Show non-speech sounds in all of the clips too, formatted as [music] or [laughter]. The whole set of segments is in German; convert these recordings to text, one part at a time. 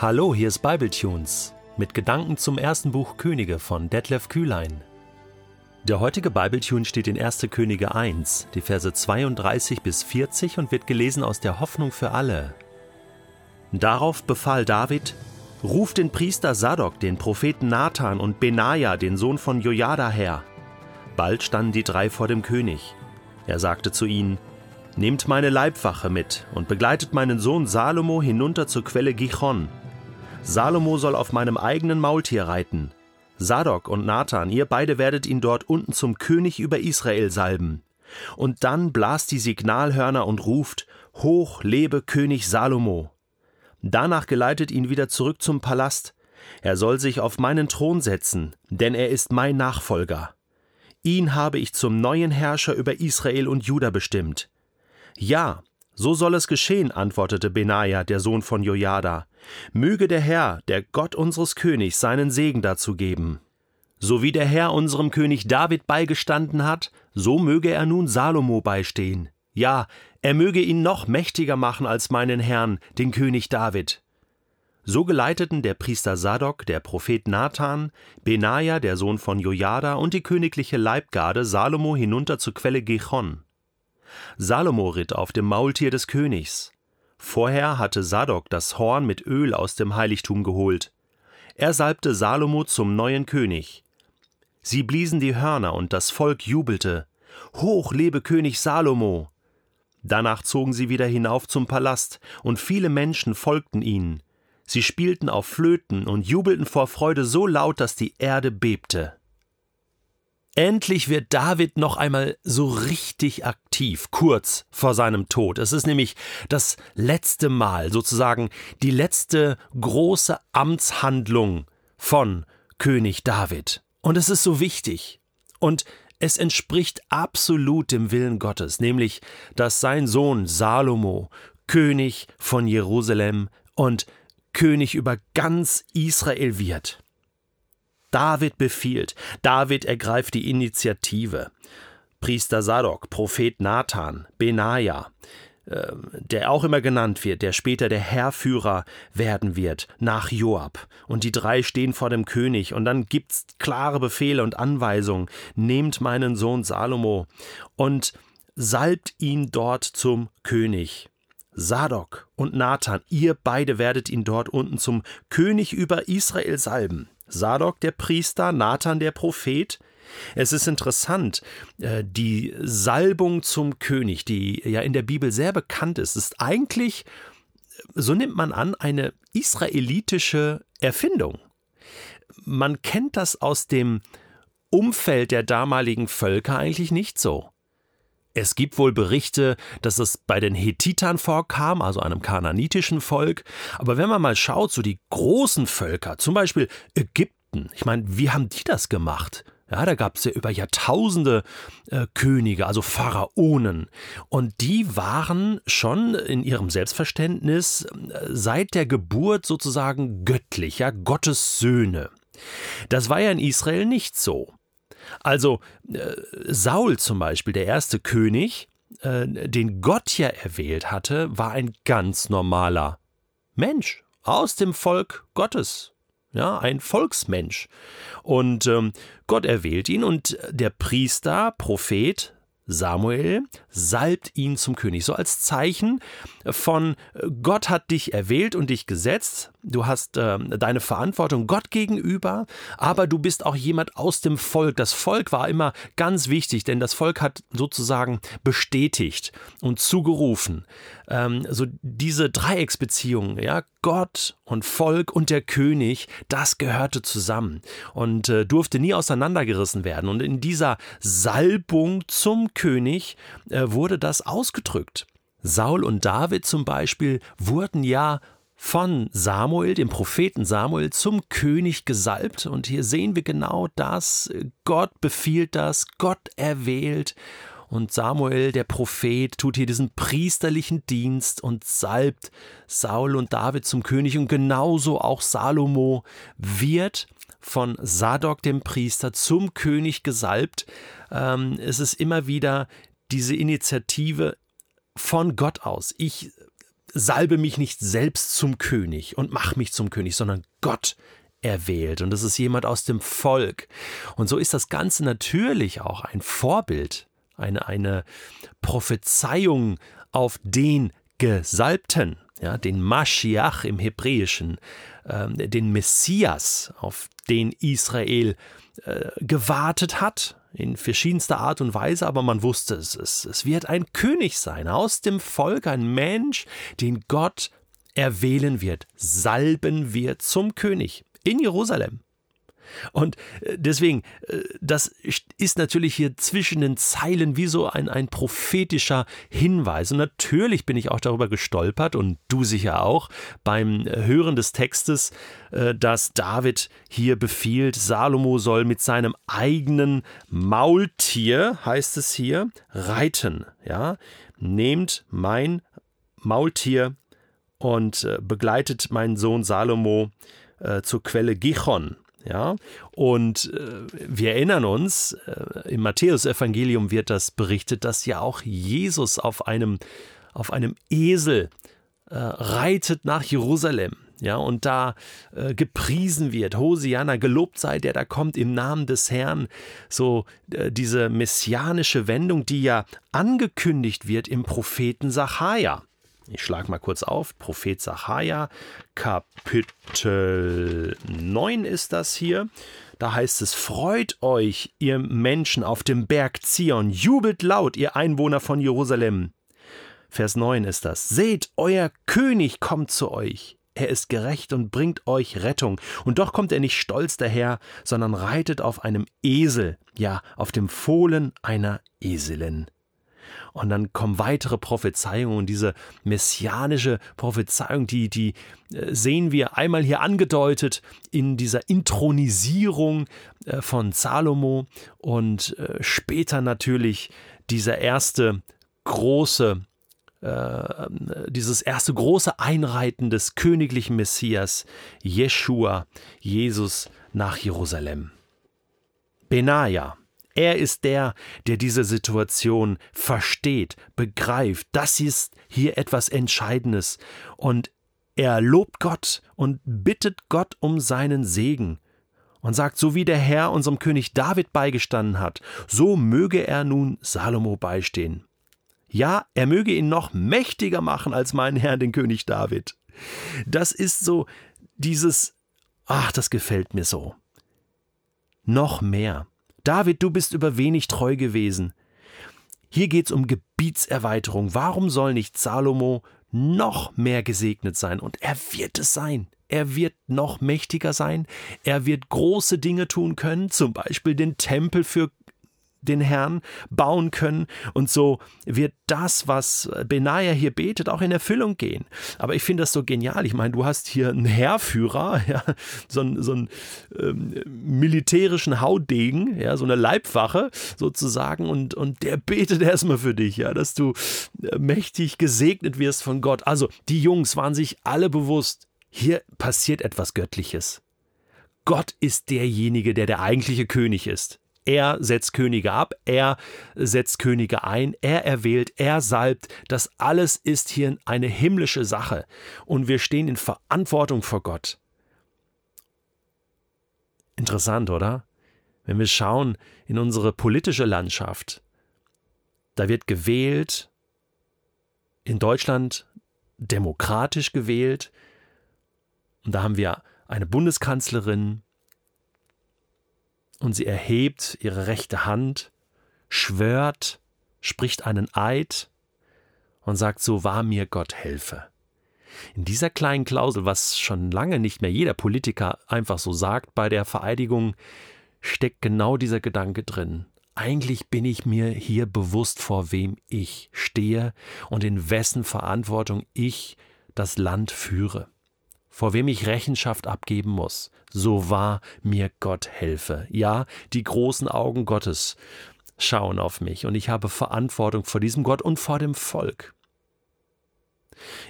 Hallo, hier ist Bibletunes mit Gedanken zum ersten Buch Könige von Detlef Kühlein. Der heutige Bibletune steht in 1. Könige 1, die Verse 32 bis 40 und wird gelesen aus der Hoffnung für alle. Darauf befahl David: Ruf den Priester Sadok, den Propheten Nathan und Benaja, den Sohn von Jojada, her. Bald standen die drei vor dem König. Er sagte zu ihnen: Nehmt meine Leibwache mit und begleitet meinen Sohn Salomo hinunter zur Quelle Gichon. Salomo soll auf meinem eigenen Maultier reiten. Sadok und Nathan, ihr beide werdet ihn dort unten zum König über Israel salben. Und dann blast die Signalhörner und ruft: Hoch lebe König Salomo! Danach geleitet ihn wieder zurück zum Palast. Er soll sich auf meinen Thron setzen, denn er ist mein Nachfolger. Ihn habe ich zum neuen Herrscher über Israel und Juda bestimmt. Ja, so soll es geschehen, antwortete Benaja, der Sohn von Jojada. Möge der Herr, der Gott unseres Königs, seinen Segen dazu geben. So wie der Herr unserem König David beigestanden hat, so möge er nun Salomo beistehen. Ja, er möge ihn noch mächtiger machen als meinen Herrn, den König David. So geleiteten der Priester Sadok, der Prophet Nathan, Benaja, der Sohn von Jojada, und die königliche Leibgarde Salomo hinunter zur Quelle Gichon. Salomo ritt auf dem Maultier des Königs. Vorher hatte Sadok das Horn mit Öl aus dem Heiligtum geholt. Er salbte Salomo zum neuen König. Sie bliesen die Hörner und das Volk jubelte. Hoch lebe König Salomo! Danach zogen sie wieder hinauf zum Palast, und viele Menschen folgten ihnen. Sie spielten auf Flöten und jubelten vor Freude so laut, dass die Erde bebte. Endlich wird David noch einmal so richtig aktiv, kurz vor seinem Tod. Es ist nämlich das letzte Mal, sozusagen die letzte große Amtshandlung von König David. Und es ist so wichtig. Und es entspricht absolut dem Willen Gottes, nämlich, dass sein Sohn Salomo König von Jerusalem und König über ganz Israel wird. David befiehlt, David ergreift die Initiative. Priester Sadok, Prophet Nathan, Benaja, äh, der auch immer genannt wird, der später der Herrführer werden wird, nach Joab. Und die drei stehen vor dem König, und dann gibt's klare Befehle und Anweisungen. Nehmt meinen Sohn Salomo und salbt ihn dort zum König. Sadok und Nathan, ihr beide werdet ihn dort unten zum König über Israel salben. Sadok der Priester, Nathan der Prophet. Es ist interessant, äh, die Salbung zum König, die ja in der Bibel sehr bekannt ist, ist eigentlich, so nimmt man an, eine israelitische Erfindung. Man kennt das aus dem Umfeld der damaligen Völker eigentlich nicht so. Es gibt wohl Berichte, dass es bei den Hethitern vorkam, also einem kananitischen Volk. Aber wenn man mal schaut, so die großen Völker, zum Beispiel Ägypten, ich meine, wie haben die das gemacht? Ja, da gab es ja über Jahrtausende äh, Könige, also Pharaonen. Und die waren schon in ihrem Selbstverständnis äh, seit der Geburt sozusagen göttlich, ja, Gottes Söhne. Das war ja in Israel nicht so. Also äh, Saul zum Beispiel, der erste König, äh, den Gott ja erwählt hatte, war ein ganz normaler Mensch aus dem Volk Gottes. Ja, ein Volksmensch. Und ähm, Gott erwählt ihn und der Priester, Prophet Samuel salbt ihn zum König, so als Zeichen von Gott hat dich erwählt und dich gesetzt, du hast äh, deine Verantwortung Gott gegenüber, aber du bist auch jemand aus dem Volk. Das Volk war immer ganz wichtig, denn das Volk hat sozusagen bestätigt und zugerufen. Ähm, so diese Dreiecksbeziehung, ja, Gott und Volk und der König, das gehörte zusammen und äh, durfte nie auseinandergerissen werden. Und in dieser Salbung zum König äh, wurde das ausgedrückt. Saul und David zum Beispiel wurden ja von Samuel, dem Propheten Samuel, zum König gesalbt. Und hier sehen wir genau das. Gott befiehlt das, Gott erwählt. Und Samuel, der Prophet, tut hier diesen priesterlichen Dienst und salbt Saul und David zum König. Und genauso auch Salomo wird von Sadok, dem Priester, zum König gesalbt. Ähm, es ist immer wieder diese Initiative von Gott aus. Ich salbe mich nicht selbst zum König und mach mich zum König, sondern Gott erwählt und das ist jemand aus dem Volk. Und so ist das Ganze natürlich auch ein Vorbild, eine, eine Prophezeiung auf den Gesalbten, ja, den Maschiach im Hebräischen, äh, den Messias, auf den Israel äh, gewartet hat, in verschiedenster Art und Weise, aber man wusste es, es, es wird ein König sein, aus dem Volk, ein Mensch, den Gott erwählen wird, salben wird zum König in Jerusalem. Und äh, deswegen, äh, das ist natürlich hier zwischen den Zeilen wie so ein, ein prophetischer Hinweis. Und natürlich bin ich auch darüber gestolpert und du sicher auch beim Hören des Textes, äh, dass David hier befiehlt, Salomo soll mit seinem eigenen Maultier, heißt es hier, reiten. Ja, nehmt mein Maultier und begleitet meinen Sohn Salomo zur Quelle Gichon. Ja, und äh, wir erinnern uns, äh, im Matthäusevangelium wird das berichtet, dass ja auch Jesus auf einem, auf einem Esel äh, reitet nach Jerusalem. Ja, und da äh, gepriesen wird, Hosianna, gelobt sei der, da kommt im Namen des Herrn. So äh, diese messianische Wendung, die ja angekündigt wird im Propheten Sacharja. Ich schlage mal kurz auf. Prophet Sacharja, Kapitel 9 ist das hier. Da heißt es: Freut euch, ihr Menschen auf dem Berg Zion, jubelt laut, ihr Einwohner von Jerusalem. Vers 9 ist das. Seht, euer König kommt zu euch. Er ist gerecht und bringt euch Rettung. Und doch kommt er nicht stolz daher, sondern reitet auf einem Esel, ja, auf dem Fohlen einer Eselin. Und dann kommen weitere Prophezeiungen. Und diese messianische Prophezeiung, die, die äh, sehen wir einmal hier angedeutet in dieser Intronisierung äh, von Salomo und äh, später natürlich dieser erste große dieses erste große Einreiten des königlichen Messias, Jeschua, Jesus nach Jerusalem. Benaja, er ist der, der diese Situation versteht, begreift. Das ist hier etwas Entscheidendes. Und er lobt Gott und bittet Gott um seinen Segen und sagt, so wie der Herr unserem König David beigestanden hat, so möge er nun Salomo beistehen. Ja, er möge ihn noch mächtiger machen als mein Herr, den König David. Das ist so dieses, ach, das gefällt mir so. Noch mehr. David, du bist über wenig treu gewesen. Hier geht es um Gebietserweiterung. Warum soll nicht Salomo noch mehr gesegnet sein? Und er wird es sein. Er wird noch mächtiger sein. Er wird große Dinge tun können, zum Beispiel den Tempel für den Herrn bauen können. Und so wird das, was Benaja hier betet, auch in Erfüllung gehen. Aber ich finde das so genial. Ich meine, du hast hier einen Heerführer, [laughs] ja, so einen, so einen ähm, militärischen Haudegen, ja, so eine Leibwache sozusagen, und, und der betet erstmal für dich, ja, dass du äh, mächtig gesegnet wirst von Gott. Also, die Jungs waren sich alle bewusst, hier passiert etwas Göttliches. Gott ist derjenige, der der eigentliche König ist. Er setzt Könige ab, er setzt Könige ein, er erwählt, er salbt. Das alles ist hier eine himmlische Sache. Und wir stehen in Verantwortung vor Gott. Interessant, oder? Wenn wir schauen in unsere politische Landschaft, da wird gewählt, in Deutschland demokratisch gewählt, und da haben wir eine Bundeskanzlerin, und sie erhebt ihre rechte Hand, schwört, spricht einen Eid und sagt, so wahr mir Gott helfe. In dieser kleinen Klausel, was schon lange nicht mehr jeder Politiker einfach so sagt bei der Vereidigung, steckt genau dieser Gedanke drin. Eigentlich bin ich mir hier bewusst, vor wem ich stehe und in wessen Verantwortung ich das Land führe vor wem ich Rechenschaft abgeben muss, so wahr mir Gott helfe. Ja, die großen Augen Gottes schauen auf mich und ich habe Verantwortung vor diesem Gott und vor dem Volk.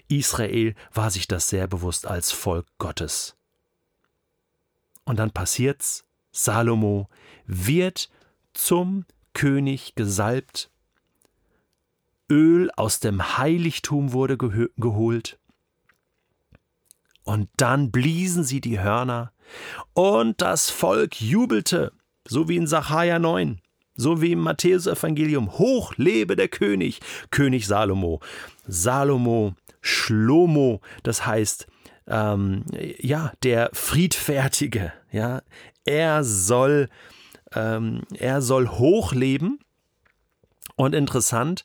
Israel war sich das sehr bewusst als Volk Gottes. Und dann passiert's, Salomo wird zum König gesalbt Öl aus dem Heiligtum wurde geholt. Und dann bliesen sie die Hörner, und das Volk jubelte, so wie in Sacharja 9, so wie im Matthäusevangelium. Hoch lebe der König, König Salomo. Salomo, Schlomo, das heißt, ähm, ja, der Friedfertige, ja, er soll, ähm, er soll hochleben. Und interessant,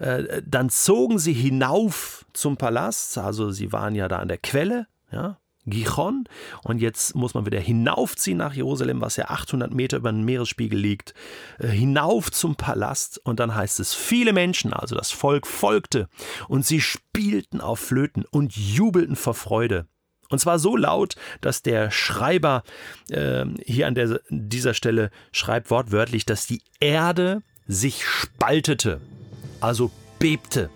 äh, dann zogen sie hinauf zum Palast, also sie waren ja da an der Quelle, ja, Gichon. Und jetzt muss man wieder hinaufziehen nach Jerusalem, was ja 800 Meter über dem Meeresspiegel liegt, äh, hinauf zum Palast. Und dann heißt es, viele Menschen, also das Volk, folgte und sie spielten auf Flöten und jubelten vor Freude. Und zwar so laut, dass der Schreiber äh, hier an der, dieser Stelle schreibt wortwörtlich, dass die Erde sich spaltete, also bebte.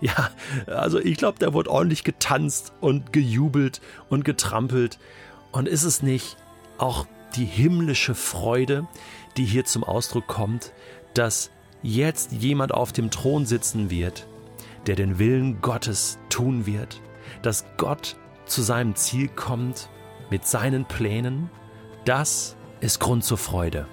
Ja, also ich glaube, da wurde ordentlich getanzt und gejubelt und getrampelt. Und ist es nicht auch die himmlische Freude, die hier zum Ausdruck kommt, dass jetzt jemand auf dem Thron sitzen wird, der den Willen Gottes tun wird, dass Gott zu seinem Ziel kommt mit seinen Plänen, das ist Grund zur Freude.